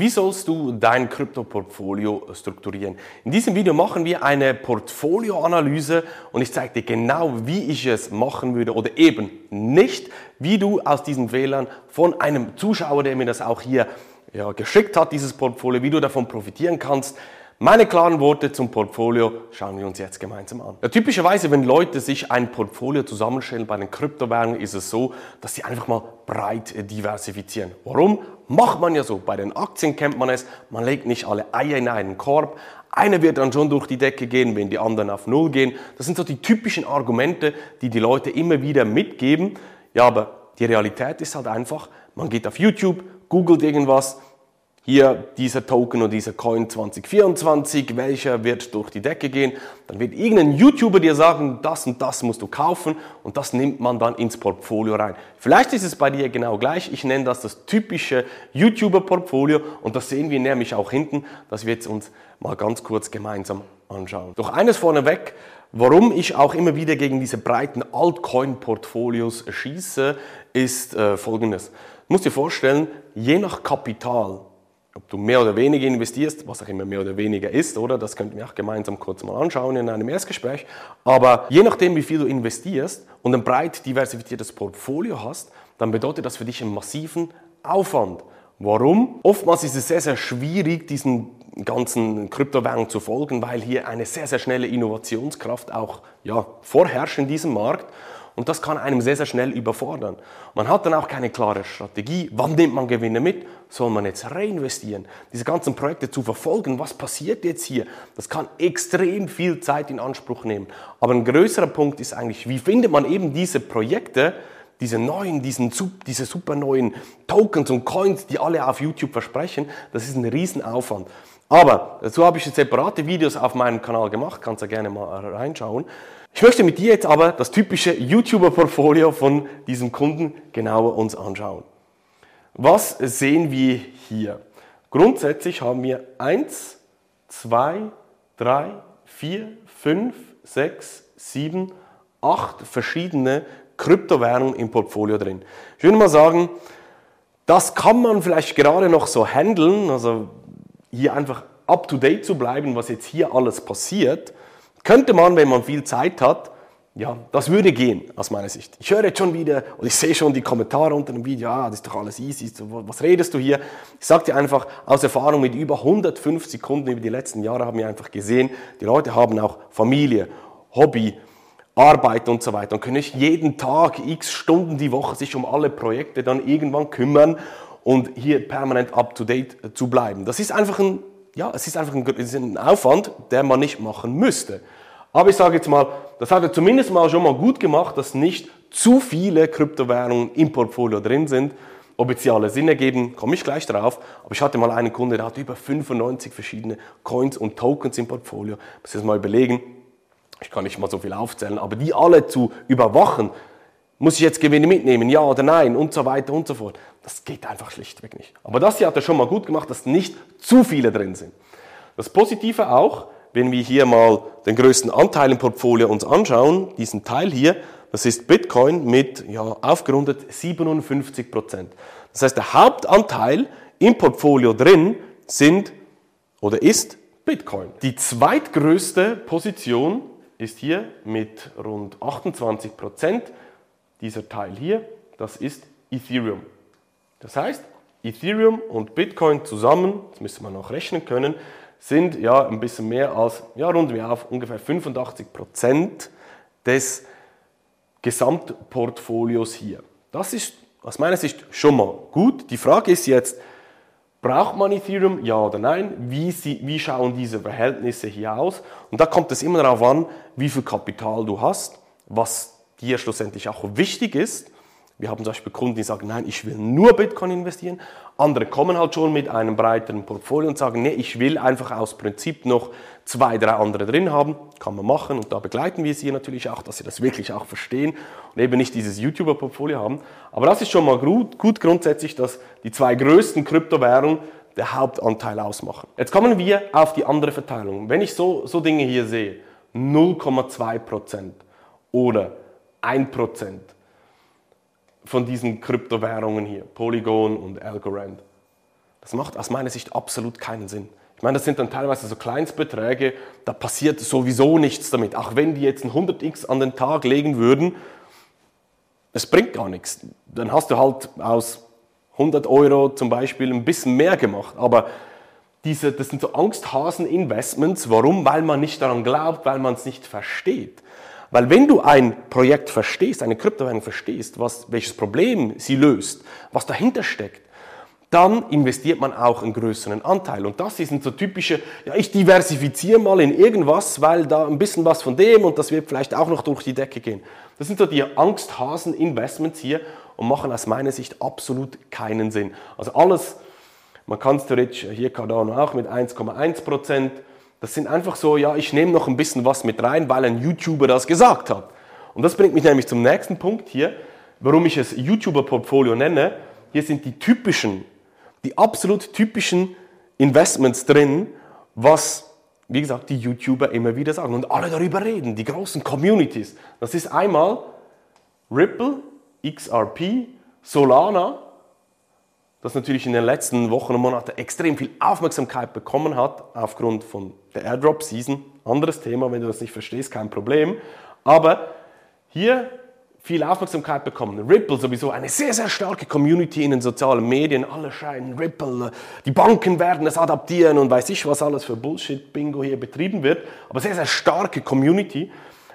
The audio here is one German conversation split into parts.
Wie sollst du dein Krypto-Portfolio strukturieren? In diesem Video machen wir eine Portfolioanalyse und ich zeige dir genau, wie ich es machen würde oder eben nicht, wie du aus diesen Fehlern von einem Zuschauer, der mir das auch hier ja, geschickt hat, dieses Portfolio, wie du davon profitieren kannst. Meine klaren Worte zum Portfolio schauen wir uns jetzt gemeinsam an. Ja, typischerweise, wenn Leute sich ein Portfolio zusammenstellen bei den Kryptowährungen, ist es so, dass sie einfach mal breit diversifizieren. Warum? Macht man ja so. Bei den Aktien kennt man es, man legt nicht alle Eier in einen Korb. Einer wird dann schon durch die Decke gehen, wenn die anderen auf Null gehen. Das sind so die typischen Argumente, die die Leute immer wieder mitgeben. Ja, aber die Realität ist halt einfach, man geht auf YouTube, googelt irgendwas, hier dieser Token oder dieser Coin 2024, welcher wird durch die Decke gehen. Dann wird irgendein YouTuber dir sagen, das und das musst du kaufen und das nimmt man dann ins Portfolio rein. Vielleicht ist es bei dir genau gleich. Ich nenne das das typische YouTuber-Portfolio und das sehen wir nämlich auch hinten. Das wir jetzt uns mal ganz kurz gemeinsam anschauen. Doch eines vorneweg, warum ich auch immer wieder gegen diese breiten Altcoin-Portfolios schieße, ist äh, folgendes. Du musst dir vorstellen, je nach Kapital, ob du mehr oder weniger investierst, was auch immer mehr oder weniger ist, oder? Das könnten wir auch gemeinsam kurz mal anschauen in einem Erstgespräch. Aber je nachdem, wie viel du investierst und ein breit diversifiziertes Portfolio hast, dann bedeutet das für dich einen massiven Aufwand. Warum? Oftmals ist es sehr, sehr schwierig, diesen ganzen Kryptowährungen zu folgen, weil hier eine sehr, sehr schnelle Innovationskraft auch ja, vorherrscht in diesem Markt. Und das kann einem sehr, sehr schnell überfordern. Man hat dann auch keine klare Strategie. Wann nimmt man Gewinne mit? Soll man jetzt reinvestieren? Diese ganzen Projekte zu verfolgen, was passiert jetzt hier? Das kann extrem viel Zeit in Anspruch nehmen. Aber ein größerer Punkt ist eigentlich, wie findet man eben diese Projekte, diese neuen, diesen, diese super neuen Tokens und Coins, die alle auf YouTube versprechen, das ist ein Riesenaufwand. Aber dazu habe ich separate Videos auf meinem Kanal gemacht, kannst du gerne mal reinschauen. Ich möchte mit dir jetzt aber das typische YouTuber-Portfolio von diesem Kunden genauer uns anschauen. Was sehen wir hier? Grundsätzlich haben wir 1, 2, 3, 4, 5, 6, 7, 8 verschiedene Kryptowährungen im Portfolio drin. Ich würde mal sagen, das kann man vielleicht gerade noch so handeln, also hier einfach up to date zu bleiben, was jetzt hier alles passiert. Könnte man, wenn man viel Zeit hat, ja, das würde gehen, aus meiner Sicht. Ich höre jetzt schon wieder, und ich sehe schon die Kommentare unter dem Video, ja, das ist doch alles easy, was redest du hier? Ich sage dir einfach, aus Erfahrung mit über 150 Kunden über die letzten Jahre haben wir einfach gesehen, die Leute haben auch Familie, Hobby, Arbeit und so weiter und können nicht jeden Tag x Stunden die Woche sich um alle Projekte dann irgendwann kümmern und hier permanent up to date zu bleiben. Das ist einfach ein ja, es ist einfach ein, ist ein Aufwand, der man nicht machen müsste. Aber ich sage jetzt mal, das hat er zumindest mal schon mal gut gemacht, dass nicht zu viele Kryptowährungen im Portfolio drin sind. Ob jetzt sie alle Sinn ergeben, komme ich gleich drauf. Aber ich hatte mal einen Kunde, der hat über 95 verschiedene Coins und Tokens im Portfolio. Muss jetzt mal überlegen, ich kann nicht mal so viel aufzählen, aber die alle zu überwachen, muss ich jetzt Gewinne mitnehmen, ja oder nein und so weiter und so fort. Das geht einfach schlichtweg nicht. Aber das hier hat er schon mal gut gemacht, dass nicht zu viele drin sind. Das Positive auch, wenn wir hier mal den größten Anteil im Portfolio uns anschauen, diesen Teil hier, das ist Bitcoin mit ja, aufgerundet 57 Prozent. Das heißt, der Hauptanteil im Portfolio drin sind oder ist Bitcoin. Die zweitgrößte Position ist hier mit rund 28 Prozent dieser Teil hier, das ist Ethereum. Das heißt, Ethereum und Bitcoin zusammen, das müsste man noch rechnen können, sind ja ein bisschen mehr als, ja, runden wir auf, ungefähr 85 Prozent des Gesamtportfolios hier. Das ist aus meiner Sicht schon mal gut. Die Frage ist jetzt, braucht man Ethereum, ja oder nein? Wie, sie, wie schauen diese Verhältnisse hier aus? Und da kommt es immer darauf an, wie viel Kapital du hast, was dir schlussendlich auch wichtig ist. Wir haben zum Beispiel Kunden, die sagen, nein, ich will nur Bitcoin investieren. Andere kommen halt schon mit einem breiteren Portfolio und sagen, nee, ich will einfach aus Prinzip noch zwei, drei andere drin haben. Kann man machen und da begleiten wir sie natürlich auch, dass sie das wirklich auch verstehen und eben nicht dieses YouTuber-Portfolio haben. Aber das ist schon mal gut, gut grundsätzlich, dass die zwei größten Kryptowährungen der Hauptanteil ausmachen. Jetzt kommen wir auf die andere Verteilung. Wenn ich so, so Dinge hier sehe, 0,2% oder 1% von diesen Kryptowährungen hier, Polygon und Algorand. Das macht aus meiner Sicht absolut keinen Sinn. Ich meine, das sind dann teilweise so Kleinstbeträge, da passiert sowieso nichts damit. Auch wenn die jetzt ein 100x an den Tag legen würden, es bringt gar nichts. Dann hast du halt aus 100 Euro zum Beispiel ein bisschen mehr gemacht. Aber diese, das sind so Angsthasen-Investments. Warum? Weil man nicht daran glaubt, weil man es nicht versteht. Weil wenn du ein Projekt verstehst, eine Kryptowährung verstehst, was, welches Problem sie löst, was dahinter steckt, dann investiert man auch einen größeren Anteil. Und das sind so typische, ja, ich diversifiziere mal in irgendwas, weil da ein bisschen was von dem und das wird vielleicht auch noch durch die Decke gehen. Das sind so die Angsthasen-Investments hier und machen aus meiner Sicht absolut keinen Sinn. Also alles, man kann es theoretisch, hier Cardano auch mit 1,1 Prozent, das sind einfach so, ja, ich nehme noch ein bisschen was mit rein, weil ein YouTuber das gesagt hat. Und das bringt mich nämlich zum nächsten Punkt hier, warum ich es YouTuber-Portfolio nenne. Hier sind die typischen die absolut typischen Investments drin, was, wie gesagt, die YouTuber immer wieder sagen und alle darüber reden, die großen Communities. Das ist einmal Ripple, XRP, Solana, das natürlich in den letzten Wochen und Monaten extrem viel Aufmerksamkeit bekommen hat, aufgrund von der Airdrop-Season. Anderes Thema, wenn du das nicht verstehst, kein Problem. Aber hier viel Aufmerksamkeit bekommen. Ripple sowieso eine sehr, sehr starke Community in den sozialen Medien. Alle scheinen Ripple, die Banken werden es adaptieren und weiß ich, was alles für Bullshit-Bingo hier betrieben wird. Aber sehr, sehr starke Community.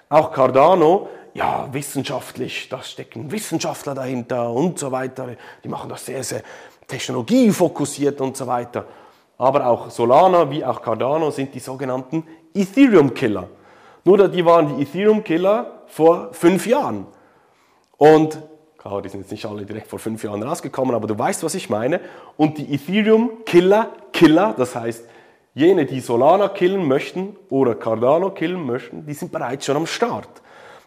Auch Cardano, ja, wissenschaftlich, da stecken Wissenschaftler dahinter und so weiter. Die machen das sehr, sehr technologiefokussiert und so weiter. Aber auch Solana wie auch Cardano sind die sogenannten Ethereum-Killer. Nur die waren die Ethereum-Killer vor fünf Jahren. Und klar, die sind jetzt nicht alle direkt vor fünf Jahren rausgekommen, aber du weißt, was ich meine. Und die Ethereum-Killer, Killer, das heißt, jene, die Solana killen möchten oder Cardano killen möchten, die sind bereits schon am Start.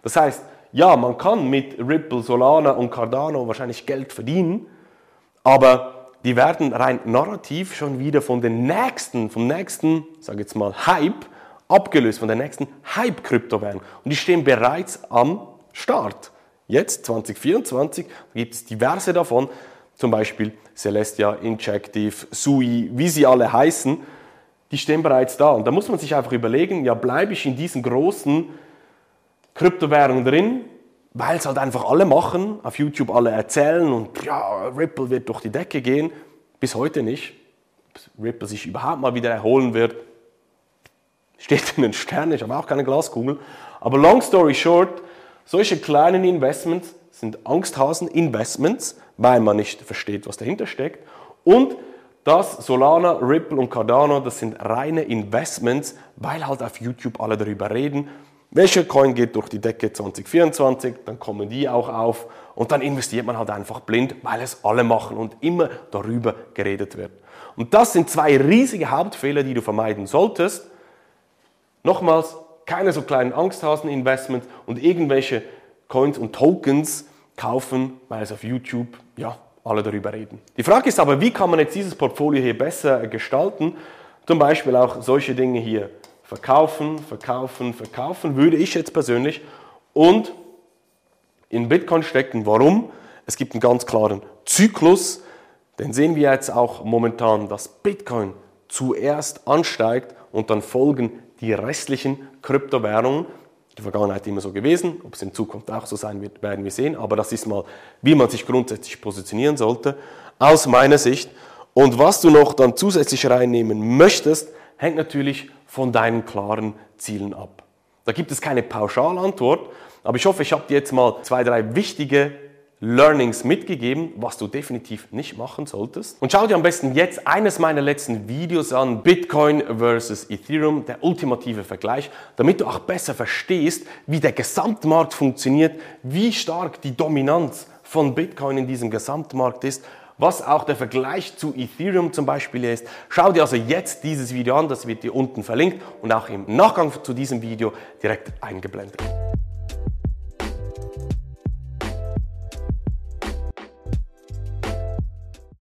Das heißt, ja, man kann mit Ripple, Solana und Cardano wahrscheinlich Geld verdienen, aber die werden rein narrativ schon wieder von den nächsten, vom nächsten, sage jetzt mal, Hype abgelöst, von der nächsten Hype-Kryptowährung. Und die stehen bereits am Start. Jetzt, 2024, gibt es diverse davon, zum Beispiel Celestia, Injective, Sui, wie sie alle heißen, die stehen bereits da. Und da muss man sich einfach überlegen, ja, bleibe ich in diesen großen Kryptowährungen drin, weil es halt einfach alle machen, auf YouTube alle erzählen und ja, Ripple wird durch die Decke gehen. Bis heute nicht. Ob Ripple sich überhaupt mal wieder erholen wird, steht in den Sternen, ich habe auch keine Glaskugel. Aber long story short, solche kleinen Investments sind Angsthasen-Investments, weil man nicht versteht, was dahinter steckt. Und das Solana, Ripple und Cardano, das sind reine Investments, weil halt auf YouTube alle darüber reden. Welcher Coin geht durch die Decke 2024? Dann kommen die auch auf und dann investiert man halt einfach blind, weil es alle machen und immer darüber geredet wird. Und das sind zwei riesige Hauptfehler, die du vermeiden solltest. Nochmals, keine so kleinen Angsthasen-Investments und irgendwelche Coins und Tokens kaufen, weil es auf YouTube, ja, alle darüber reden. Die Frage ist aber, wie kann man jetzt dieses Portfolio hier besser gestalten? Zum Beispiel auch solche Dinge hier verkaufen, verkaufen, verkaufen, würde ich jetzt persönlich und in Bitcoin stecken. Warum? Es gibt einen ganz klaren Zyklus, den sehen wir jetzt auch momentan, dass Bitcoin zuerst ansteigt und dann folgen die restlichen Kryptowährungen. Die Vergangenheit immer so gewesen, ob es in Zukunft auch so sein wird, werden wir sehen. Aber das ist mal, wie man sich grundsätzlich positionieren sollte, aus meiner Sicht. Und was du noch dann zusätzlich reinnehmen möchtest, hängt natürlich von deinen klaren Zielen ab. Da gibt es keine Pauschalantwort, aber ich hoffe, ich habe dir jetzt mal zwei, drei wichtige Learnings mitgegeben, was du definitiv nicht machen solltest. Und schau dir am besten jetzt eines meiner letzten Videos an, Bitcoin versus Ethereum, der ultimative Vergleich, damit du auch besser verstehst, wie der Gesamtmarkt funktioniert, wie stark die Dominanz von Bitcoin in diesem Gesamtmarkt ist, was auch der Vergleich zu Ethereum zum Beispiel ist. Schau dir also jetzt dieses Video an, das wird dir unten verlinkt und auch im Nachgang zu diesem Video direkt eingeblendet.